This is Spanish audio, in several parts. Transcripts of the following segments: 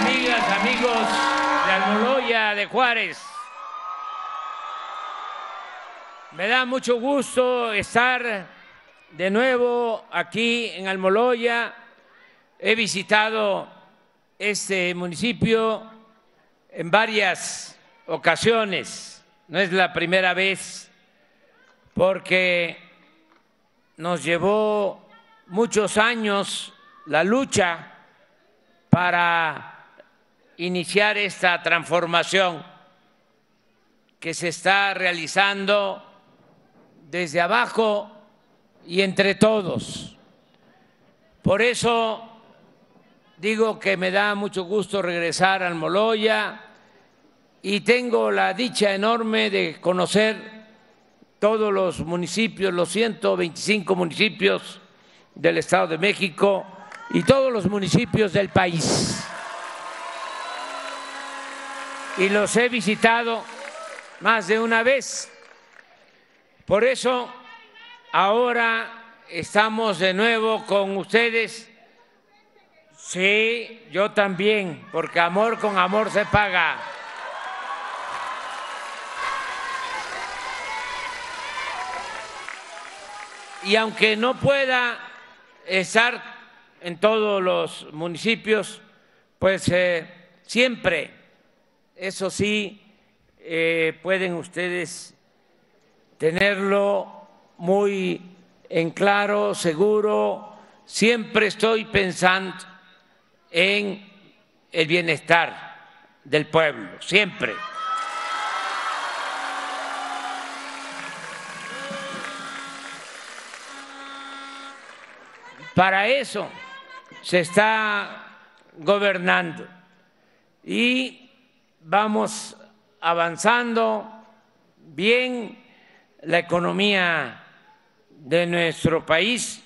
Amigas, amigos de Almoloya de Juárez, me da mucho gusto estar de nuevo aquí en Almoloya. He visitado este municipio en varias ocasiones, no es la primera vez, porque nos llevó muchos años la lucha para iniciar esta transformación que se está realizando desde abajo y entre todos. Por eso digo que me da mucho gusto regresar al Moloya y tengo la dicha enorme de conocer todos los municipios, los 125 municipios del Estado de México y todos los municipios del país. Y los he visitado más de una vez. Por eso ahora estamos de nuevo con ustedes. Sí, yo también, porque amor con amor se paga. Y aunque no pueda estar en todos los municipios, pues eh, siempre, eso sí, eh, pueden ustedes tenerlo muy en claro, seguro, siempre estoy pensando en el bienestar del pueblo, siempre. Para eso se está gobernando. Y vamos avanzando bien la economía de nuestro país.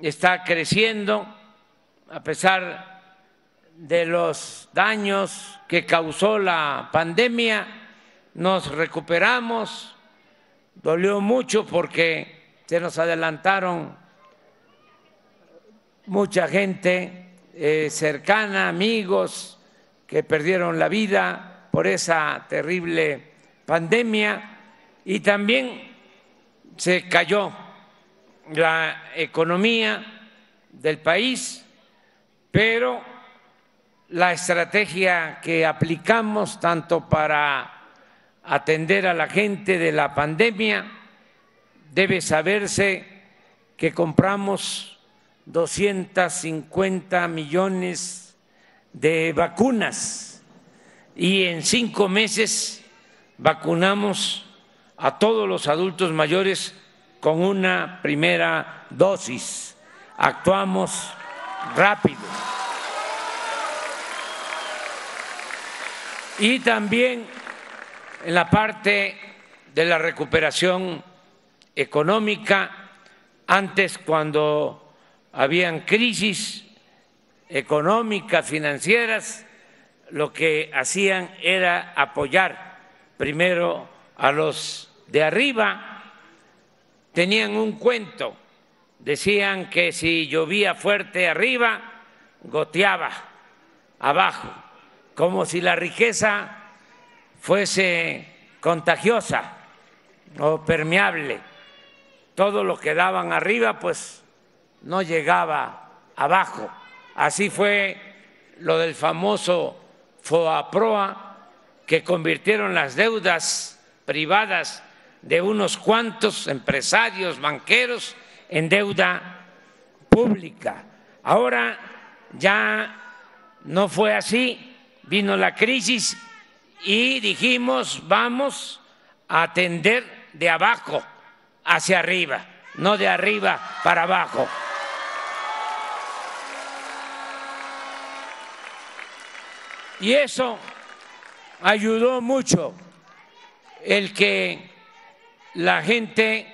Está creciendo a pesar de los daños que causó la pandemia, nos recuperamos, dolió mucho porque se nos adelantaron mucha gente eh, cercana, amigos que perdieron la vida por esa terrible pandemia. Y también se cayó la economía del país, pero la estrategia que aplicamos tanto para atender a la gente de la pandemia debe saberse que compramos 250 millones de vacunas y en cinco meses vacunamos a todos los adultos mayores con una primera dosis. Actuamos rápido. Y también en la parte de la recuperación económica, antes cuando habían crisis económicas, financieras, lo que hacían era apoyar primero a los de arriba. Tenían un cuento, decían que si llovía fuerte arriba, goteaba abajo, como si la riqueza fuese contagiosa o permeable. Todo lo que daban arriba, pues no llegaba abajo. Así fue lo del famoso FOAPROA, que convirtieron las deudas privadas de unos cuantos empresarios banqueros en deuda pública. Ahora ya no fue así, vino la crisis y dijimos vamos a atender de abajo hacia arriba, no de arriba para abajo. Y eso ayudó mucho el que la gente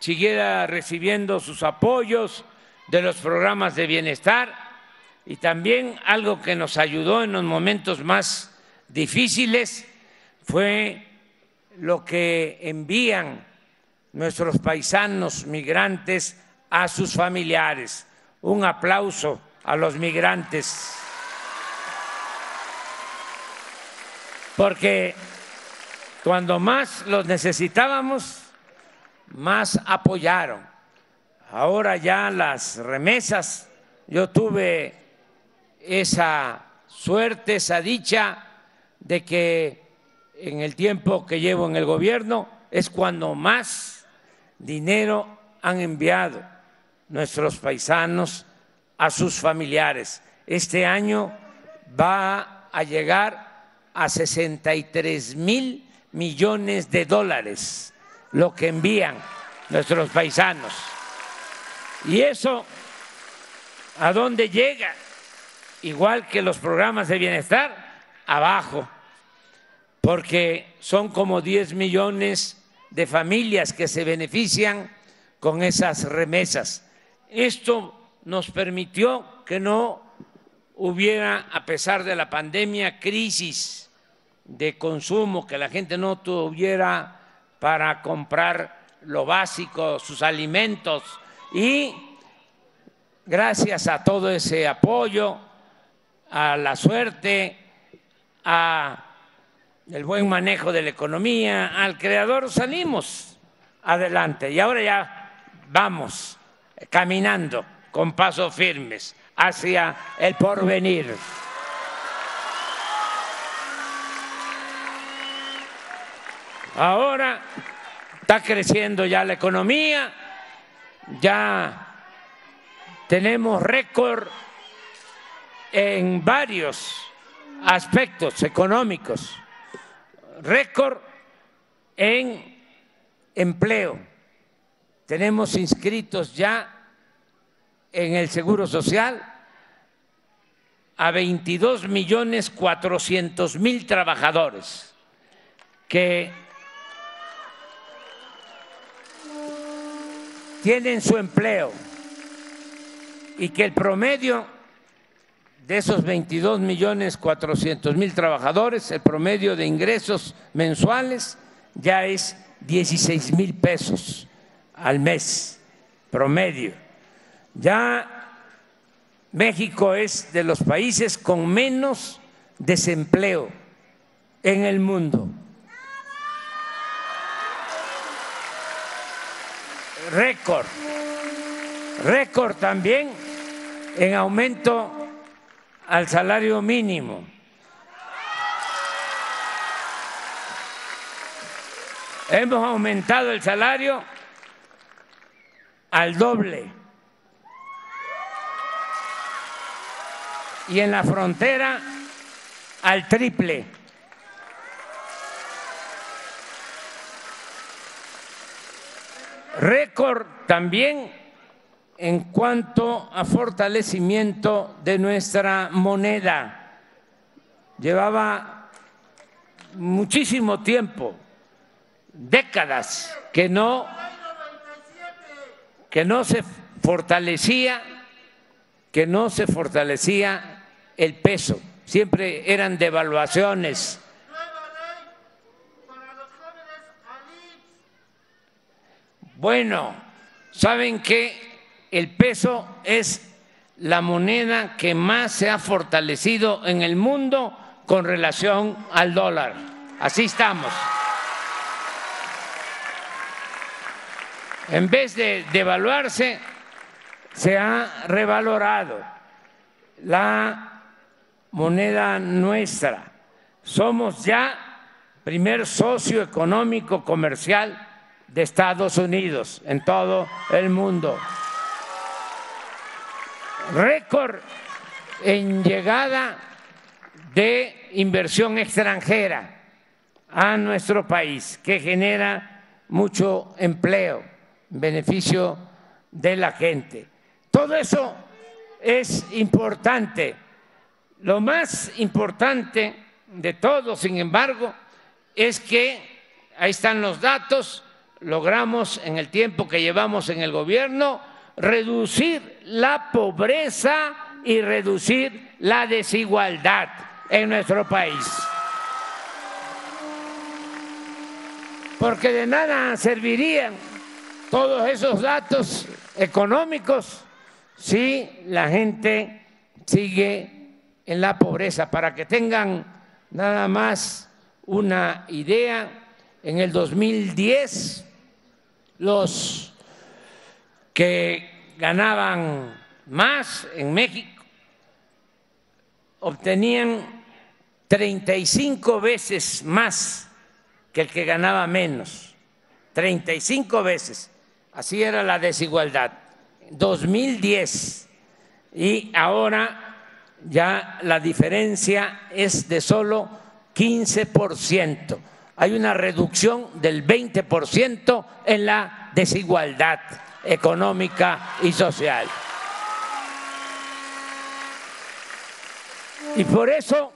siguiera recibiendo sus apoyos de los programas de bienestar y también algo que nos ayudó en los momentos más difíciles fue lo que envían nuestros paisanos migrantes a sus familiares. un aplauso a los migrantes. Porque cuando más los necesitábamos, más apoyaron. Ahora ya las remesas, yo tuve esa suerte, esa dicha de que en el tiempo que llevo en el gobierno es cuando más dinero han enviado nuestros paisanos a sus familiares. Este año va a llegar a 63 mil millones de dólares lo que envían nuestros paisanos. Y eso, ¿a dónde llega? Igual que los programas de bienestar, abajo, porque son como 10 millones de familias que se benefician con esas remesas. Esto nos permitió que no hubiera, a pesar de la pandemia, crisis de consumo, que la gente no tuviera para comprar lo básico, sus alimentos. Y gracias a todo ese apoyo, a la suerte, a el buen manejo de la economía, al creador salimos adelante. Y ahora ya vamos caminando con pasos firmes hacia el porvenir. Ahora está creciendo ya la economía, ya tenemos récord en varios aspectos económicos, récord en empleo. Tenemos inscritos ya en el Seguro Social a 22 millones 400 mil trabajadores que tienen su empleo y que el promedio de esos 22 millones 400 mil trabajadores, el promedio de ingresos mensuales ya es 16 mil pesos al mes, promedio. Ya México es de los países con menos desempleo en el mundo. récord, récord también en aumento al salario mínimo. Hemos aumentado el salario al doble. Y en la frontera al triple. Récord también en cuanto a fortalecimiento de nuestra moneda. Llevaba muchísimo tiempo, décadas, que no, que no se fortalecía, que no se fortalecía el peso. Siempre eran devaluaciones Bueno, ¿saben que el peso es la moneda que más se ha fortalecido en el mundo con relación al dólar? Así estamos. En vez de devaluarse, se ha revalorado la moneda nuestra. Somos ya primer socio económico comercial de Estados Unidos en todo el mundo. Récord en llegada de inversión extranjera a nuestro país, que genera mucho empleo, beneficio de la gente. Todo eso es importante. Lo más importante de todo, sin embargo, es que ahí están los datos, logramos en el tiempo que llevamos en el gobierno reducir la pobreza y reducir la desigualdad en nuestro país. Porque de nada servirían todos esos datos económicos si la gente sigue en la pobreza. Para que tengan nada más una idea, en el 2010 los que ganaban más en México obtenían 35 veces más que el que ganaba menos. 35 veces. Así era la desigualdad. 2010. Y ahora ya la diferencia es de solo 15%. Hay una reducción del 20% en la desigualdad económica y social. Y por eso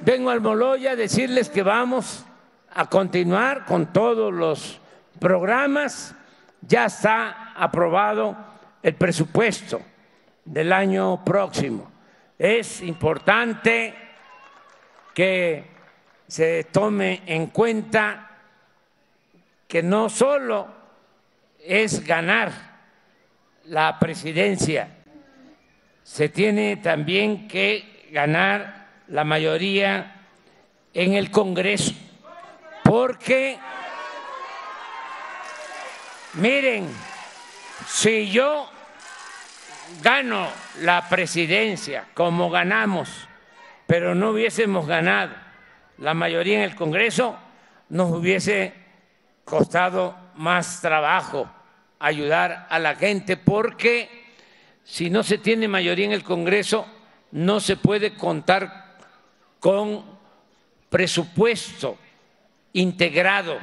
vengo al Moloya a decirles que vamos a continuar con todos los programas. Ya está aprobado el presupuesto del año próximo. Es importante que se tome en cuenta que no solo es ganar la presidencia, se tiene también que ganar la mayoría en el Congreso, porque, miren, si yo gano la presidencia como ganamos, pero no hubiésemos ganado. La mayoría en el Congreso, nos hubiese costado más trabajo ayudar a la gente porque si no se tiene mayoría en el Congreso no se puede contar con presupuesto integrado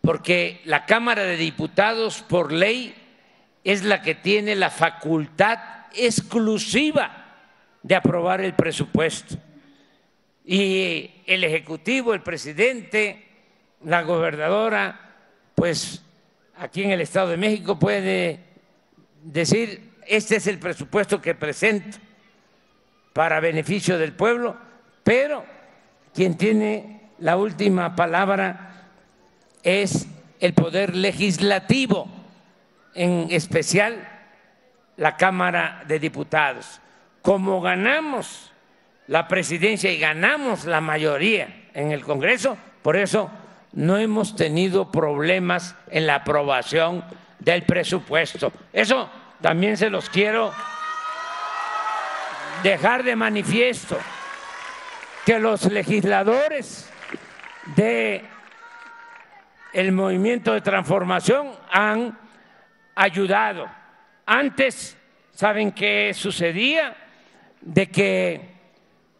porque la Cámara de Diputados por ley es la que tiene la facultad exclusiva de aprobar el presupuesto. Y el Ejecutivo, el presidente, la gobernadora, pues aquí en el Estado de México puede decir, este es el presupuesto que presento para beneficio del pueblo, pero quien tiene la última palabra es el poder legislativo en especial la Cámara de Diputados. Como ganamos la presidencia y ganamos la mayoría en el Congreso, por eso no hemos tenido problemas en la aprobación del presupuesto. Eso también se los quiero dejar de manifiesto, que los legisladores de movimiento de transformación han ayudado. Antes, ¿saben qué sucedía? De que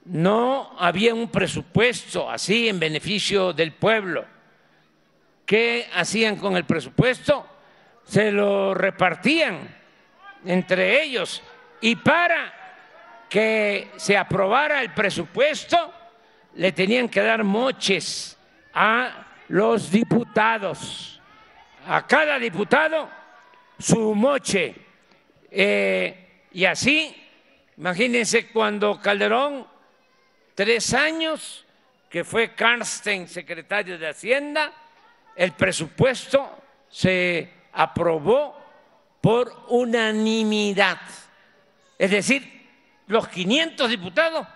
no había un presupuesto así en beneficio del pueblo. ¿Qué hacían con el presupuesto? Se lo repartían entre ellos y para que se aprobara el presupuesto le tenían que dar moches a los diputados. A cada diputado su moche. Eh, y así, imagínense cuando Calderón, tres años que fue Karsten secretario de Hacienda, el presupuesto se aprobó por unanimidad. Es decir, los 500 diputados,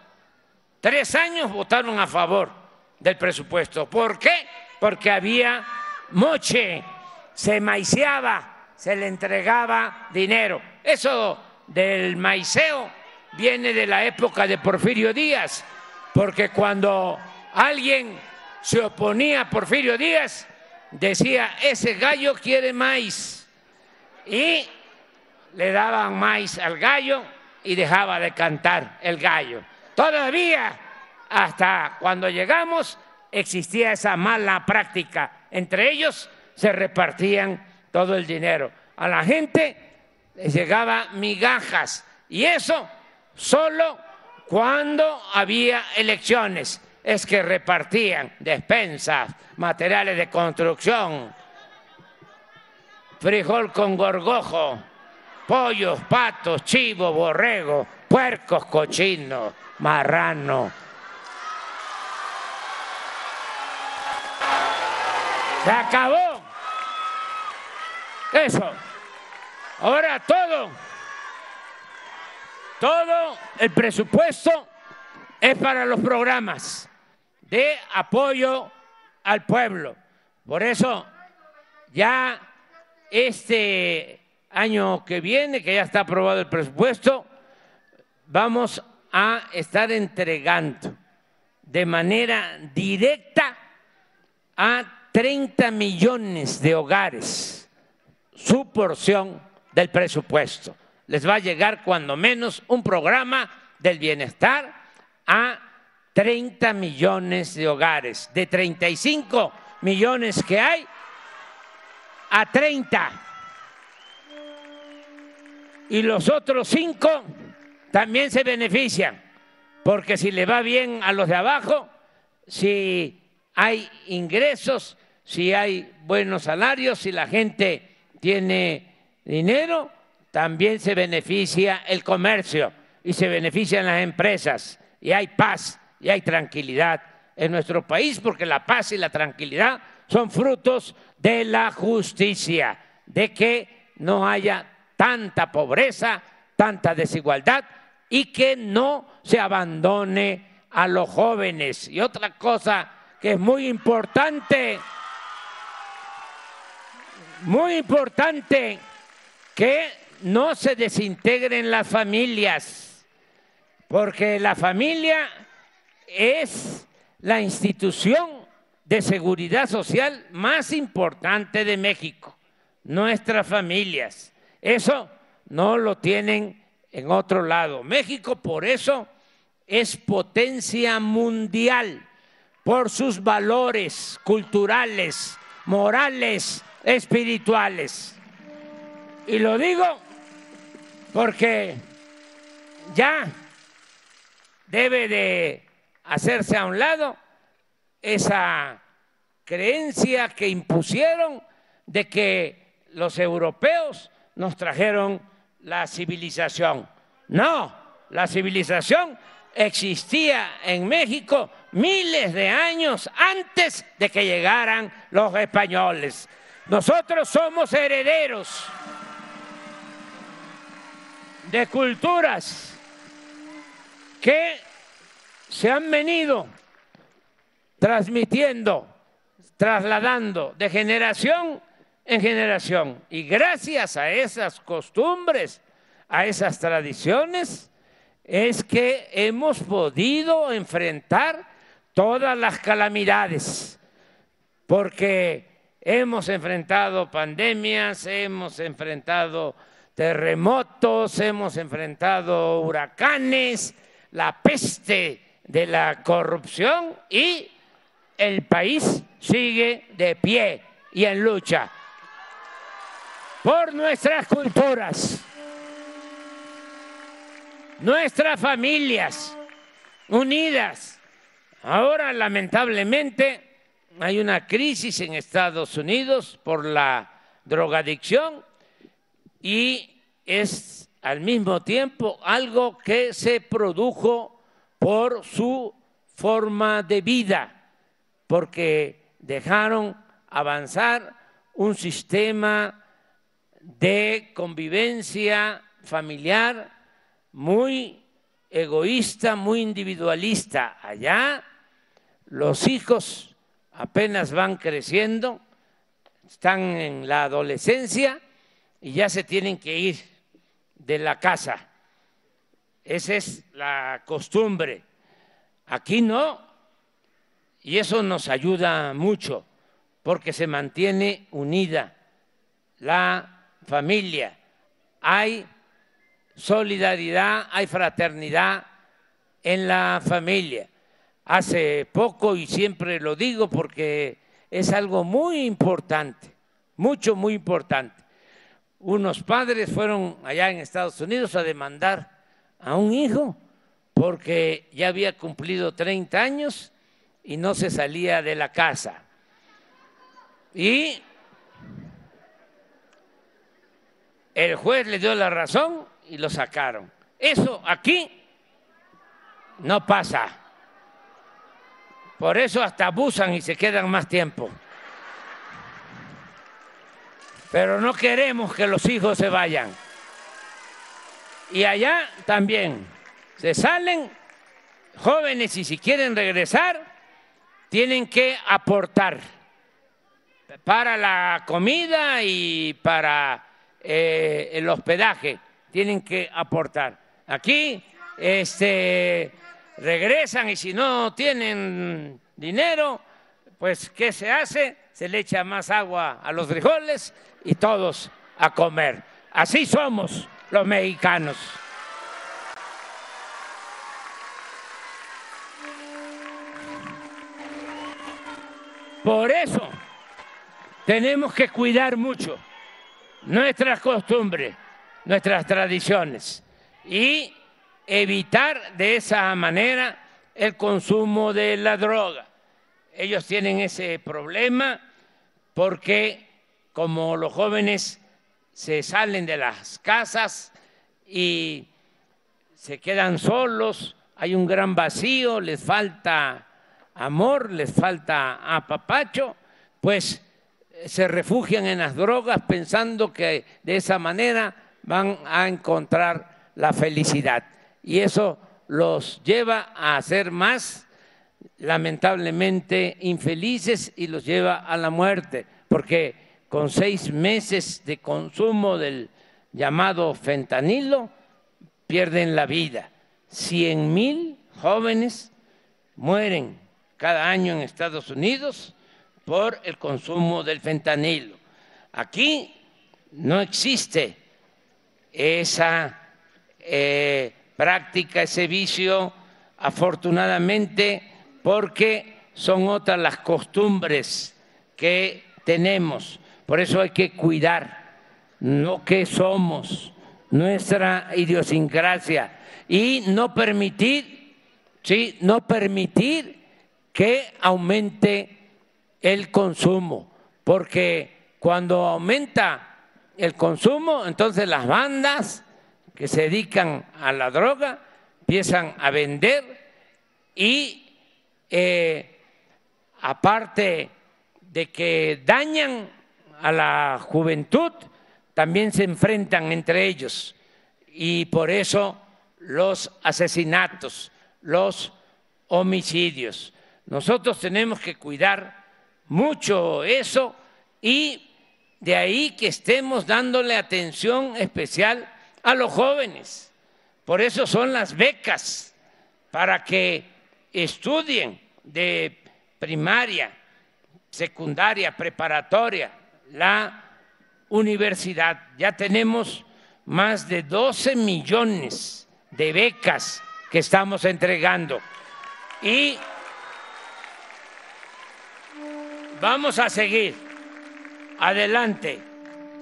tres años votaron a favor del presupuesto. ¿Por qué? Porque había moche, se maiciaba se le entregaba dinero. Eso del maiceo viene de la época de Porfirio Díaz, porque cuando alguien se oponía a Porfirio Díaz, decía, ese gallo quiere maíz. Y le daban maíz al gallo y dejaba de cantar el gallo. Todavía, hasta cuando llegamos, existía esa mala práctica. Entre ellos se repartían todo el dinero. A la gente les llegaba migajas y eso solo cuando había elecciones. Es que repartían despensas, materiales de construcción, frijol con gorgojo, pollos, patos, chivo, borrego, puercos, cochinos, marrano. Se acabó. Eso. Ahora todo todo el presupuesto es para los programas de apoyo al pueblo. Por eso ya este año que viene, que ya está aprobado el presupuesto, vamos a estar entregando de manera directa a 30 millones de hogares su porción del presupuesto. Les va a llegar cuando menos un programa del bienestar a 30 millones de hogares. De 35 millones que hay, a 30. Y los otros 5 también se benefician, porque si le va bien a los de abajo, si hay ingresos, si hay buenos salarios, si la gente tiene dinero, también se beneficia el comercio y se benefician las empresas y hay paz y hay tranquilidad en nuestro país porque la paz y la tranquilidad son frutos de la justicia, de que no haya tanta pobreza, tanta desigualdad y que no se abandone a los jóvenes. Y otra cosa que es muy importante, muy importante, que no se desintegren las familias, porque la familia es la institución de seguridad social más importante de México, nuestras familias. Eso no lo tienen en otro lado. México por eso es potencia mundial, por sus valores culturales, morales, espirituales. Y lo digo porque ya debe de hacerse a un lado esa creencia que impusieron de que los europeos nos trajeron la civilización. No, la civilización existía en México miles de años antes de que llegaran los españoles. Nosotros somos herederos de culturas que se han venido transmitiendo, trasladando de generación en generación. Y gracias a esas costumbres, a esas tradiciones, es que hemos podido enfrentar todas las calamidades, porque hemos enfrentado pandemias, hemos enfrentado terremotos, hemos enfrentado huracanes, la peste de la corrupción y el país sigue de pie y en lucha por nuestras culturas, nuestras familias unidas. Ahora, lamentablemente, hay una crisis en Estados Unidos por la drogadicción y es al mismo tiempo algo que se produjo por su forma de vida, porque dejaron avanzar un sistema de convivencia familiar muy egoísta, muy individualista. Allá los hijos apenas van creciendo, están en la adolescencia y ya se tienen que ir de la casa. Esa es la costumbre. Aquí no. Y eso nos ayuda mucho porque se mantiene unida la familia, hay solidaridad, hay fraternidad en la familia. Hace poco, y siempre lo digo porque es algo muy importante, mucho, muy importante. Unos padres fueron allá en Estados Unidos a demandar a un hijo porque ya había cumplido 30 años y no se salía de la casa. Y el juez le dio la razón y lo sacaron. Eso aquí no pasa. Por eso hasta abusan y se quedan más tiempo. Pero no queremos que los hijos se vayan. Y allá también se salen jóvenes y si quieren regresar, tienen que aportar para la comida y para eh, el hospedaje, tienen que aportar. Aquí este, regresan y si no tienen dinero, pues ¿qué se hace? Se le echa más agua a los frijoles y todos a comer. Así somos los mexicanos. Por eso tenemos que cuidar mucho nuestras costumbres, nuestras tradiciones y evitar de esa manera el consumo de la droga. Ellos tienen ese problema porque como los jóvenes se salen de las casas y se quedan solos, hay un gran vacío, les falta amor, les falta apapacho, pues se refugian en las drogas pensando que de esa manera van a encontrar la felicidad. Y eso los lleva a ser más, lamentablemente, infelices y los lleva a la muerte, porque con seis meses de consumo del llamado fentanilo pierden la vida. Cien mil jóvenes mueren cada año en Estados Unidos por el consumo del fentanilo. Aquí no existe esa eh, práctica, ese vicio, afortunadamente, porque son otras las costumbres que tenemos. Por eso hay que cuidar lo que somos, nuestra idiosincrasia y no permitir, sí, no permitir que aumente el consumo, porque cuando aumenta el consumo, entonces las bandas que se dedican a la droga empiezan a vender y eh, aparte de que dañan a la juventud, también se enfrentan entre ellos y por eso los asesinatos, los homicidios. Nosotros tenemos que cuidar mucho eso y de ahí que estemos dándole atención especial a los jóvenes. Por eso son las becas, para que estudien de primaria, secundaria, preparatoria, la universidad. Ya tenemos más de 12 millones de becas que estamos entregando. Y Vamos a seguir adelante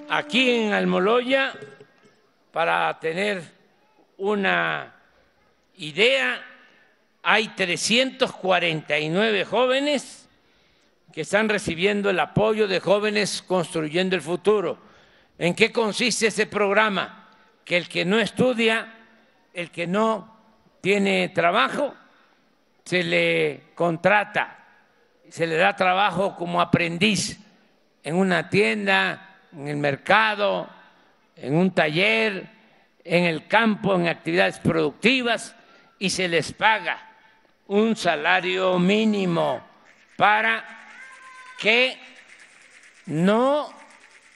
aquí en Almoloya para tener una idea. Hay 349 jóvenes que están recibiendo el apoyo de jóvenes construyendo el futuro. ¿En qué consiste ese programa? Que el que no estudia, el que no tiene trabajo, se le contrata se le da trabajo como aprendiz en una tienda, en el mercado, en un taller, en el campo, en actividades productivas y se les paga un salario mínimo para que no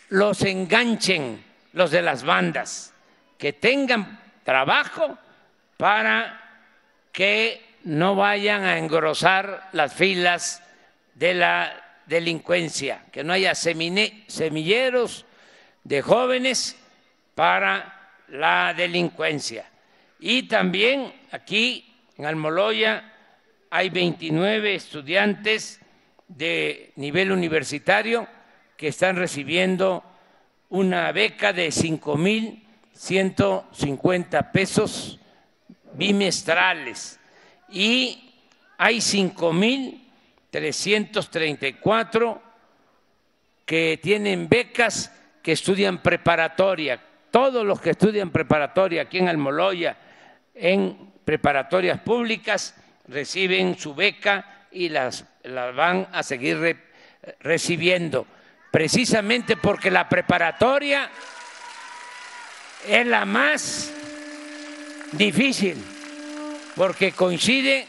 los enganchen los de las bandas, que tengan trabajo para que no vayan a engrosar las filas de la delincuencia, que no haya semilleros de jóvenes para la delincuencia. Y también aquí en Almoloya hay 29 estudiantes de nivel universitario que están recibiendo una beca de 5.150 pesos bimestrales y hay 5.000 334 que tienen becas que estudian preparatoria. Todos los que estudian preparatoria aquí en Almoloya, en preparatorias públicas, reciben su beca y las, las van a seguir recibiendo. Precisamente porque la preparatoria es la más difícil porque coincide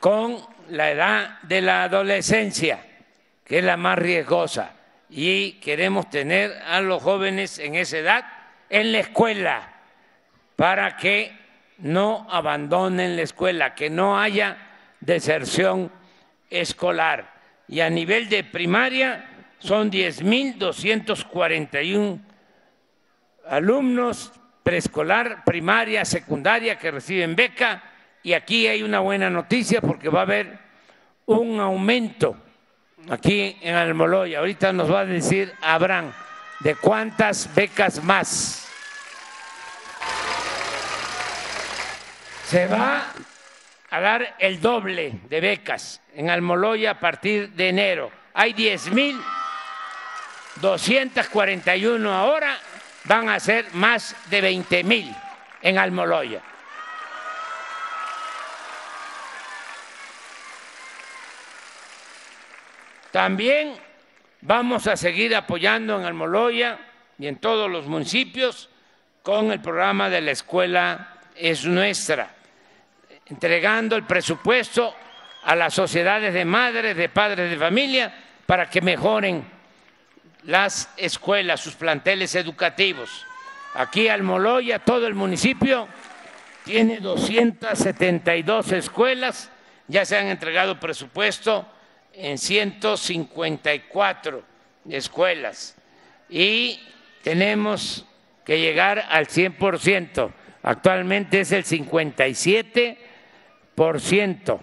con la edad de la adolescencia, que es la más riesgosa, y queremos tener a los jóvenes en esa edad en la escuela para que no abandonen la escuela, que no haya deserción escolar. Y a nivel de primaria son 10.241 alumnos preescolar, primaria, secundaria que reciben beca. Y aquí hay una buena noticia porque va a haber un aumento aquí en Almoloya. Ahorita nos va a decir Abraham de cuántas becas más. Se va a dar el doble de becas en Almoloya a partir de enero. Hay 10.241 ahora, van a ser más de 20.000 en Almoloya. También vamos a seguir apoyando en Almoloya y en todos los municipios con el programa de la escuela es nuestra, entregando el presupuesto a las sociedades de madres, de padres de familia, para que mejoren las escuelas, sus planteles educativos. Aquí Almoloya, todo el municipio, tiene 272 escuelas, ya se han entregado presupuesto en 154 escuelas y tenemos que llegar al 100%. Actualmente es el 57%.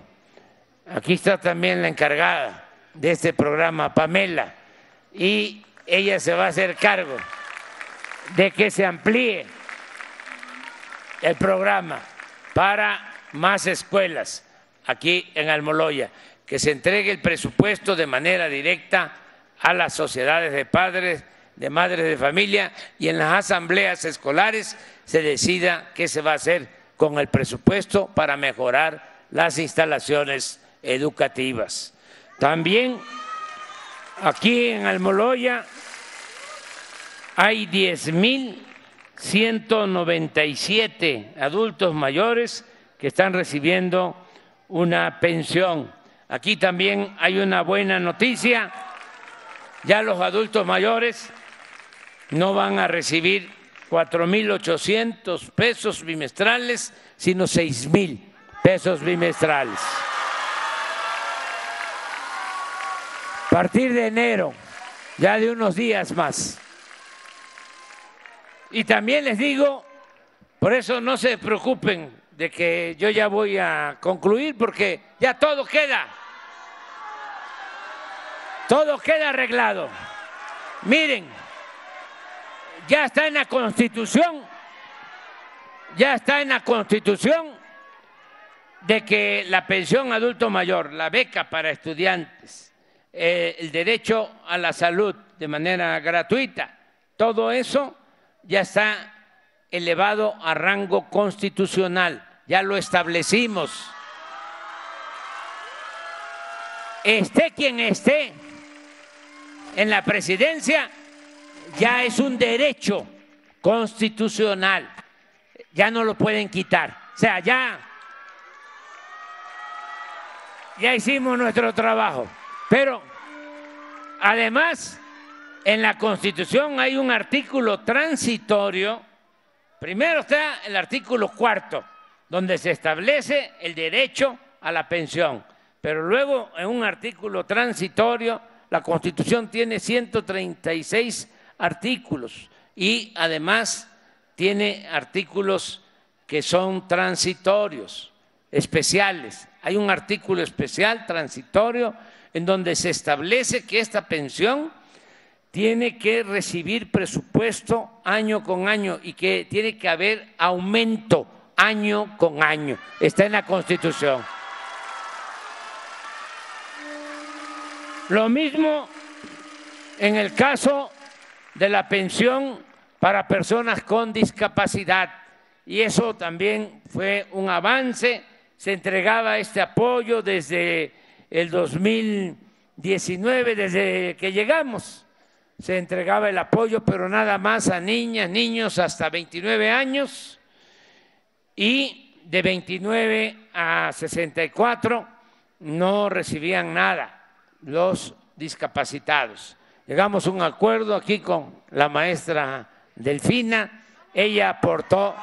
Aquí está también la encargada de este programa, Pamela, y ella se va a hacer cargo de que se amplíe el programa para más escuelas aquí en Almoloya, que se entregue el presupuesto de manera directa a las sociedades de padres, de madres de familia y en las asambleas escolares se decida qué se va a hacer con el presupuesto para mejorar las instalaciones educativas. También aquí en Almoloya hay 10.197 adultos mayores que están recibiendo una pensión. Aquí también hay una buena noticia. Ya los adultos mayores no van a recibir 4.800 pesos bimestrales, sino 6.000 pesos bimestrales. A partir de enero, ya de unos días más. Y también les digo, por eso no se preocupen de que yo ya voy a concluir, porque ya todo queda. Todo queda arreglado. Miren ya está en la Constitución, ya está en la Constitución de que la pensión adulto mayor, la beca para estudiantes, eh, el derecho a la salud de manera gratuita, todo eso ya está elevado a rango constitucional, ya lo establecimos. Esté quien esté en la presidencia, ya es un derecho constitucional, ya no lo pueden quitar. O sea, ya, ya hicimos nuestro trabajo. Pero además, en la Constitución hay un artículo transitorio. Primero está el artículo cuarto, donde se establece el derecho a la pensión. Pero luego, en un artículo transitorio, la Constitución tiene 136 artículos y además tiene artículos que son transitorios, especiales. Hay un artículo especial transitorio en donde se establece que esta pensión tiene que recibir presupuesto año con año y que tiene que haber aumento año con año. Está en la Constitución. Lo mismo en el caso de la pensión para personas con discapacidad. Y eso también fue un avance. Se entregaba este apoyo desde el 2019, desde que llegamos. Se entregaba el apoyo, pero nada más a niñas, niños hasta 29 años. y de 29 a 64 no recibían nada los discapacitados. Llegamos a un acuerdo aquí con la maestra Delfina, ella aportó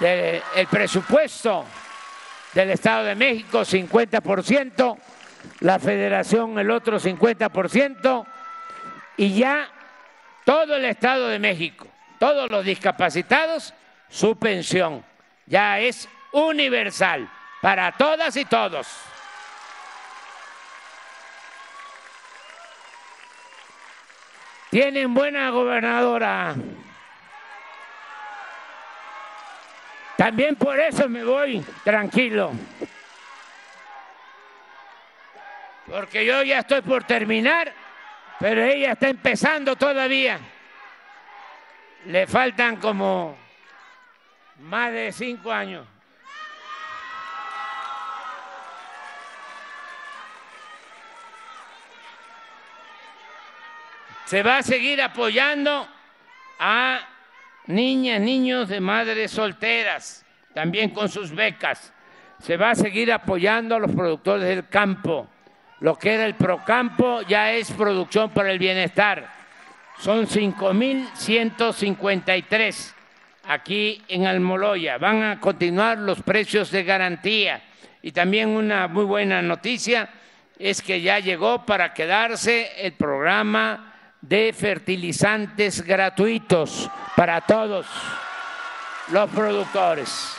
el presupuesto del Estado de México 50%, la federación el otro 50% y ya todo el Estado de México, todos los discapacitados, su pensión ya es universal para todas y todos. Tienen buena gobernadora. También por eso me voy tranquilo. Porque yo ya estoy por terminar, pero ella está empezando todavía. Le faltan como más de cinco años. Se va a seguir apoyando a niñas, niños de madres solteras, también con sus becas. Se va a seguir apoyando a los productores del campo. Lo que era el Procampo ya es producción para el bienestar. Son 5.153 aquí en Almoloya. Van a continuar los precios de garantía. Y también una muy buena noticia es que ya llegó para quedarse el programa de fertilizantes gratuitos para todos los productores.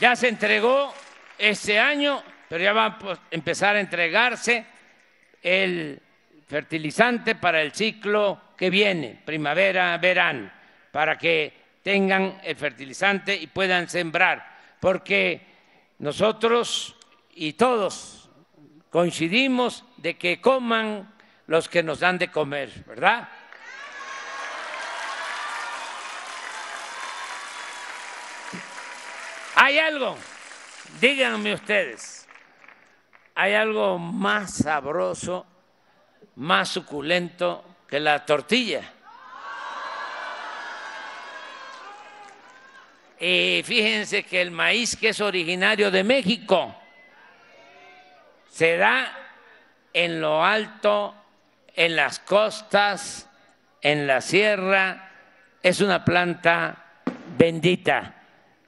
Ya se entregó este año, pero ya va a empezar a entregarse el fertilizante para el ciclo que viene, primavera, verano, para que tengan el fertilizante y puedan sembrar, porque nosotros y todos coincidimos de que coman los que nos dan de comer, ¿verdad? Hay algo, díganme ustedes, hay algo más sabroso, más suculento que la tortilla. Y fíjense que el maíz que es originario de México se da en lo alto, en las costas, en la sierra, es una planta bendita.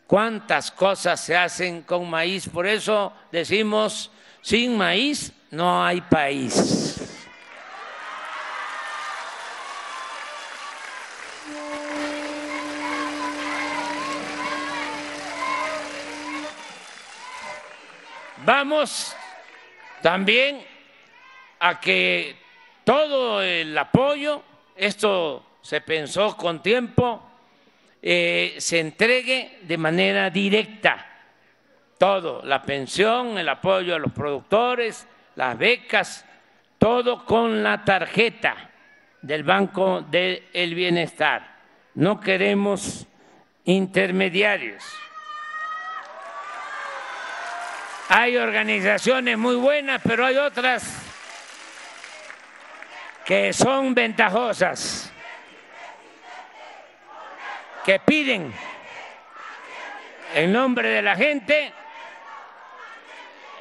¿Cuántas cosas se hacen con maíz? Por eso decimos, sin maíz no hay país. Vamos también a que todo el apoyo, esto se pensó con tiempo, eh, se entregue de manera directa. Todo, la pensión, el apoyo a los productores, las becas, todo con la tarjeta del Banco del Bienestar. No queremos intermediarios. Hay organizaciones muy buenas, pero hay otras que son ventajosas, que piden en nombre de la gente,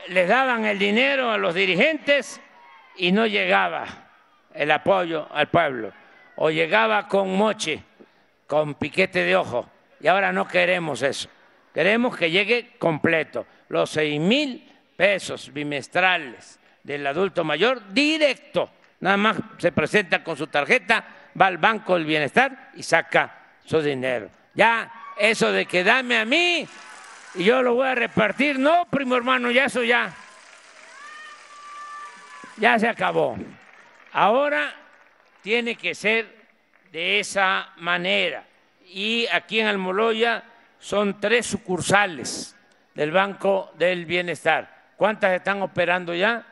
les daban el dinero a los dirigentes y no llegaba el apoyo al pueblo, o llegaba con moche, con piquete de ojo, y ahora no queremos eso, queremos que llegue completo los seis mil pesos bimestrales del adulto mayor directo. Nada más se presenta con su tarjeta, va al Banco del Bienestar y saca su dinero. Ya eso de que dame a mí y yo lo voy a repartir, no, primo hermano, ya eso ya. Ya se acabó. Ahora tiene que ser de esa manera. Y aquí en Almoloya son tres sucursales del Banco del Bienestar. ¿Cuántas están operando ya?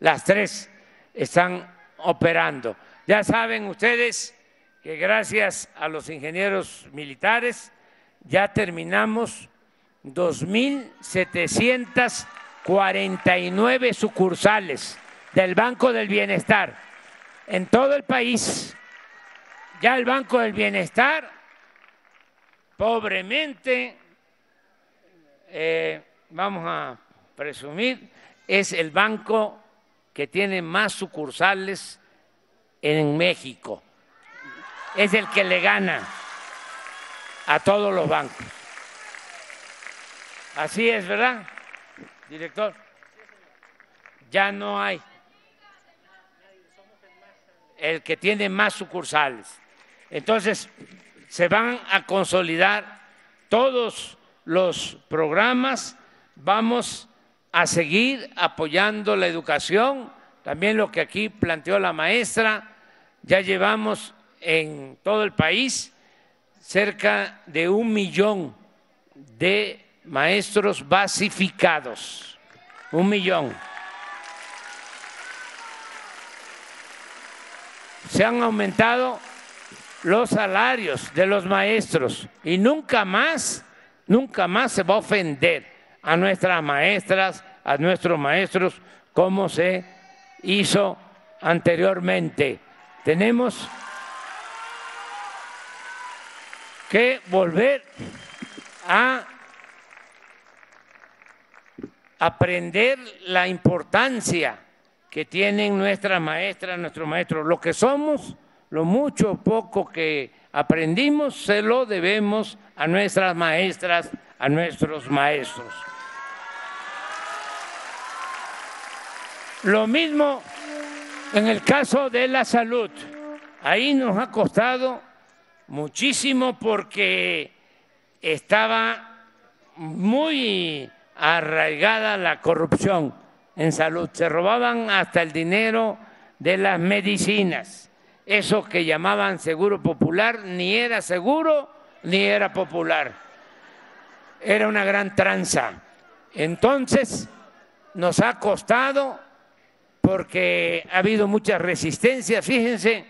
Las tres están operando. Ya saben ustedes que gracias a los ingenieros militares ya terminamos 2.749 sucursales del Banco del Bienestar en todo el país. Ya el Banco del Bienestar, pobremente, eh, vamos a presumir, es el banco que tiene más sucursales en México. Es el que le gana a todos los bancos. Así es, ¿verdad, director? Ya no hay. El que tiene más sucursales. Entonces, se van a consolidar todos los programas, vamos a seguir apoyando la educación, también lo que aquí planteó la maestra, ya llevamos en todo el país cerca de un millón de maestros basificados, un millón. Se han aumentado los salarios de los maestros y nunca más, nunca más se va a ofender a nuestras maestras, a nuestros maestros, como se hizo anteriormente. Tenemos que volver a aprender la importancia que tienen nuestras maestras, nuestros maestros, lo que somos lo mucho o poco que aprendimos se lo debemos a nuestras maestras, a nuestros maestros. Lo mismo en el caso de la salud. Ahí nos ha costado muchísimo porque estaba muy arraigada la corrupción en salud. Se robaban hasta el dinero de las medicinas eso que llamaban seguro popular ni era seguro ni era popular. Era una gran tranza. Entonces, nos ha costado porque ha habido mucha resistencia. Fíjense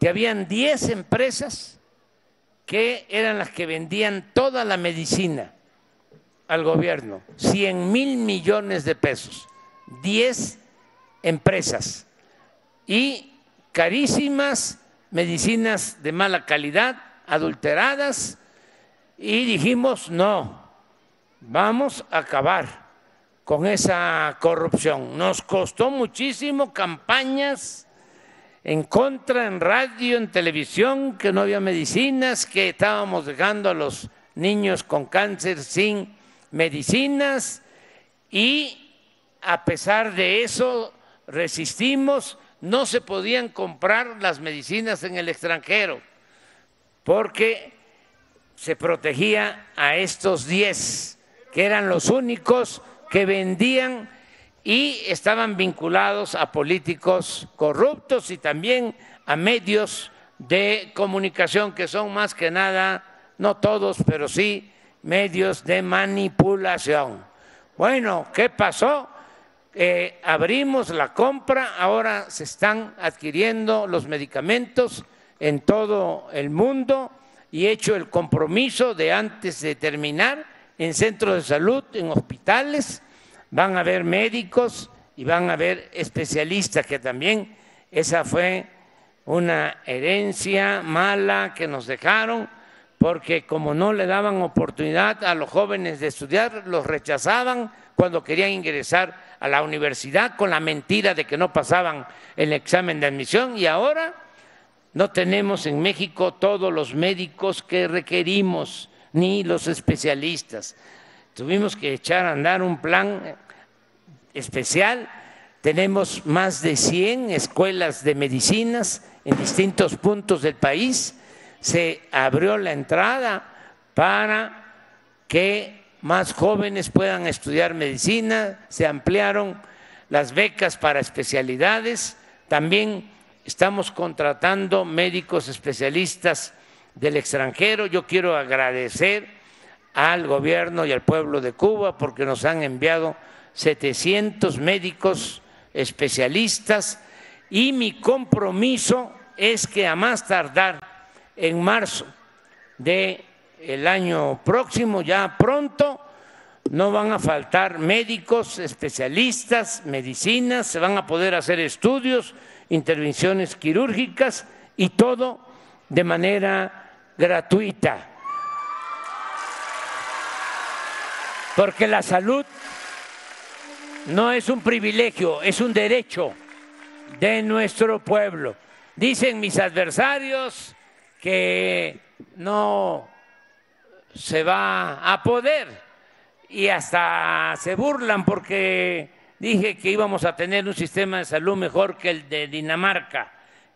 que habían 10 empresas que eran las que vendían toda la medicina al gobierno, 100 mil millones de pesos, 10 empresas. Y carísimas, medicinas de mala calidad, adulteradas, y dijimos, no, vamos a acabar con esa corrupción. Nos costó muchísimo campañas en contra, en radio, en televisión, que no había medicinas, que estábamos dejando a los niños con cáncer sin medicinas y a pesar de eso resistimos no se podían comprar las medicinas en el extranjero porque se protegía a estos 10, que eran los únicos que vendían y estaban vinculados a políticos corruptos y también a medios de comunicación que son más que nada, no todos, pero sí medios de manipulación. Bueno, ¿qué pasó? Eh, abrimos la compra, ahora se están adquiriendo los medicamentos en todo el mundo y he hecho el compromiso de antes de terminar en centros de salud, en hospitales, van a haber médicos y van a haber especialistas, que también esa fue una herencia mala que nos dejaron, porque como no le daban oportunidad a los jóvenes de estudiar, los rechazaban cuando querían ingresar a la universidad con la mentira de que no pasaban el examen de admisión y ahora no tenemos en México todos los médicos que requerimos, ni los especialistas. Tuvimos que echar a andar un plan especial. Tenemos más de 100 escuelas de medicinas en distintos puntos del país. Se abrió la entrada para que más jóvenes puedan estudiar medicina, se ampliaron las becas para especialidades, también estamos contratando médicos especialistas del extranjero. Yo quiero agradecer al gobierno y al pueblo de Cuba porque nos han enviado 700 médicos especialistas y mi compromiso es que a más tardar en marzo de el año próximo, ya pronto, no van a faltar médicos, especialistas, medicinas, se van a poder hacer estudios, intervenciones quirúrgicas y todo de manera gratuita. Porque la salud no es un privilegio, es un derecho de nuestro pueblo. Dicen mis adversarios que no se va a poder y hasta se burlan porque dije que íbamos a tener un sistema de salud mejor que el de Dinamarca.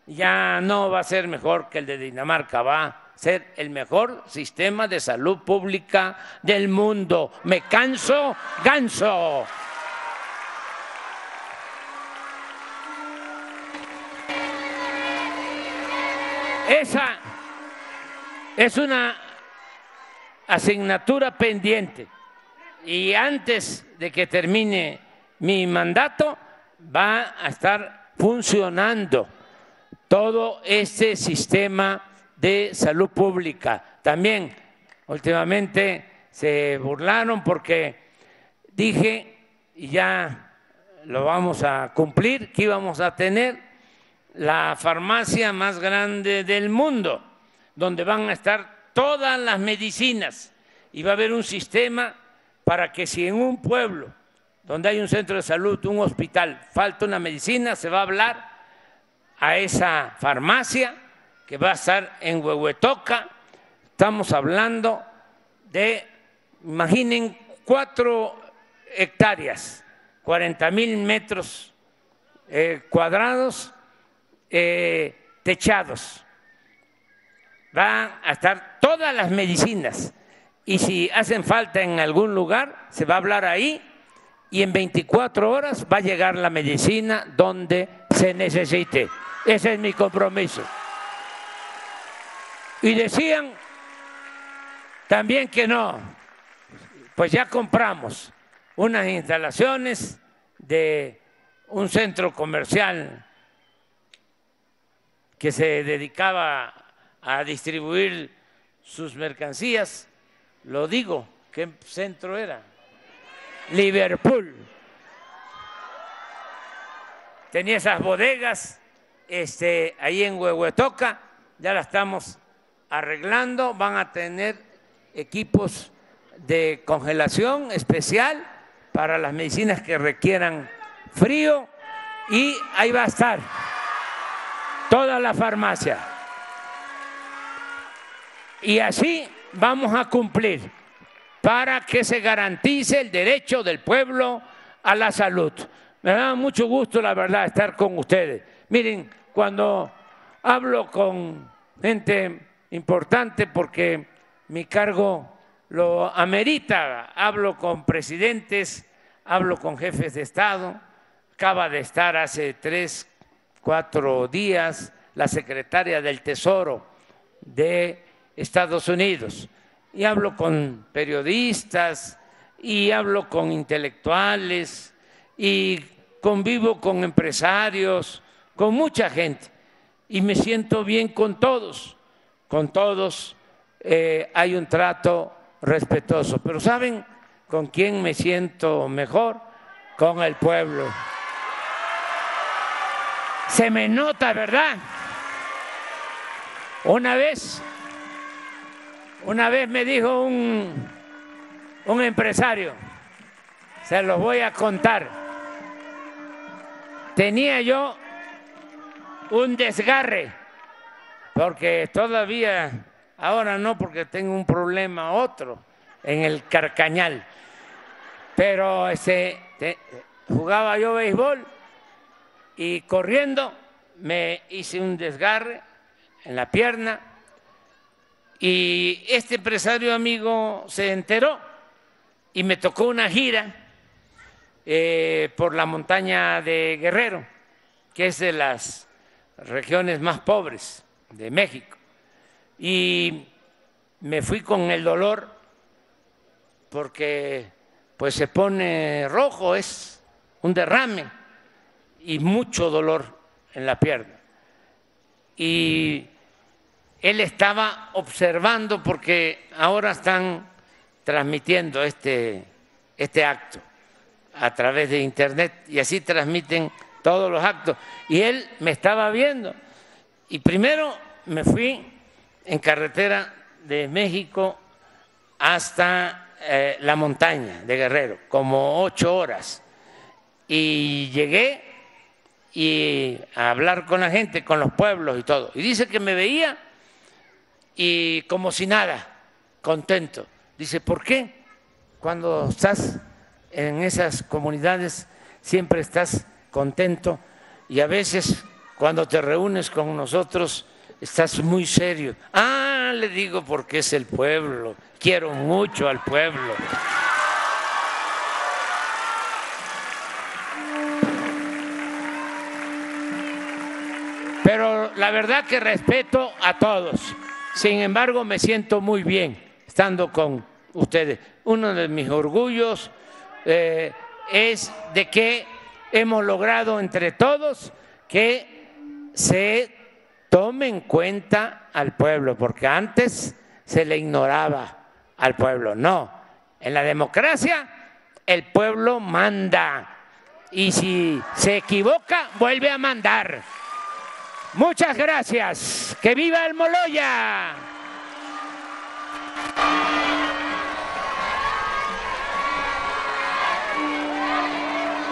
Ya no va a ser mejor que el de Dinamarca, va a ser el mejor sistema de salud pública del mundo. Me canso, ganso. Esa es una asignatura pendiente y antes de que termine mi mandato va a estar funcionando todo este sistema de salud pública. También últimamente se burlaron porque dije, y ya lo vamos a cumplir, que íbamos a tener la farmacia más grande del mundo, donde van a estar todas las medicinas y va a haber un sistema para que si en un pueblo donde hay un centro de salud, un hospital, falta una medicina, se va a hablar a esa farmacia que va a estar en Huehuetoca. Estamos hablando de, imaginen, cuatro hectáreas, 40 mil metros eh, cuadrados eh, techados. Van a estar todas las medicinas y si hacen falta en algún lugar, se va a hablar ahí y en 24 horas va a llegar la medicina donde se necesite. Ese es mi compromiso. Y decían también que no, pues ya compramos unas instalaciones de un centro comercial que se dedicaba a distribuir sus mercancías, lo digo, ¿qué centro era? Liverpool. Tenía esas bodegas este, ahí en Huehuetoca, ya la estamos arreglando, van a tener equipos de congelación especial para las medicinas que requieran frío y ahí va a estar toda la farmacia. Y así vamos a cumplir para que se garantice el derecho del pueblo a la salud. Me da mucho gusto, la verdad, estar con ustedes. Miren, cuando hablo con gente importante, porque mi cargo lo amerita, hablo con presidentes, hablo con jefes de Estado, acaba de estar hace tres, cuatro días la secretaria del Tesoro de Estados Unidos. Y hablo con periodistas y hablo con intelectuales y convivo con empresarios, con mucha gente. Y me siento bien con todos, con todos eh, hay un trato respetuoso, pero ¿saben con quién me siento mejor? Con el pueblo. Se me nota, ¿verdad? Una vez, una vez me dijo un, un empresario, se los voy a contar, tenía yo un desgarre, porque todavía, ahora no, porque tengo un problema otro en el carcañal, pero ese, jugaba yo béisbol y corriendo me hice un desgarre en la pierna y este empresario amigo se enteró y me tocó una gira eh, por la montaña de Guerrero, que es de las regiones más pobres de México. Y me fui con el dolor porque pues se pone rojo, es un derrame y mucho dolor en la pierna. Y él estaba observando porque ahora están transmitiendo este, este acto a través de internet y así transmiten todos los actos. Y él me estaba viendo. Y primero me fui en carretera de México hasta eh, la montaña de Guerrero, como ocho horas. Y llegué y a hablar con la gente, con los pueblos y todo. Y dice que me veía y como si nada, contento. Dice, ¿por qué cuando estás en esas comunidades siempre estás contento y a veces cuando te reúnes con nosotros estás muy serio? Ah, le digo porque es el pueblo, quiero mucho al pueblo. Pero la verdad que respeto a todos. Sin embargo, me siento muy bien estando con ustedes. Uno de mis orgullos eh, es de que hemos logrado entre todos que se tome en cuenta al pueblo, porque antes se le ignoraba al pueblo. No, en la democracia el pueblo manda y si se equivoca vuelve a mandar. Muchas gracias. ¡Que viva el Moloya!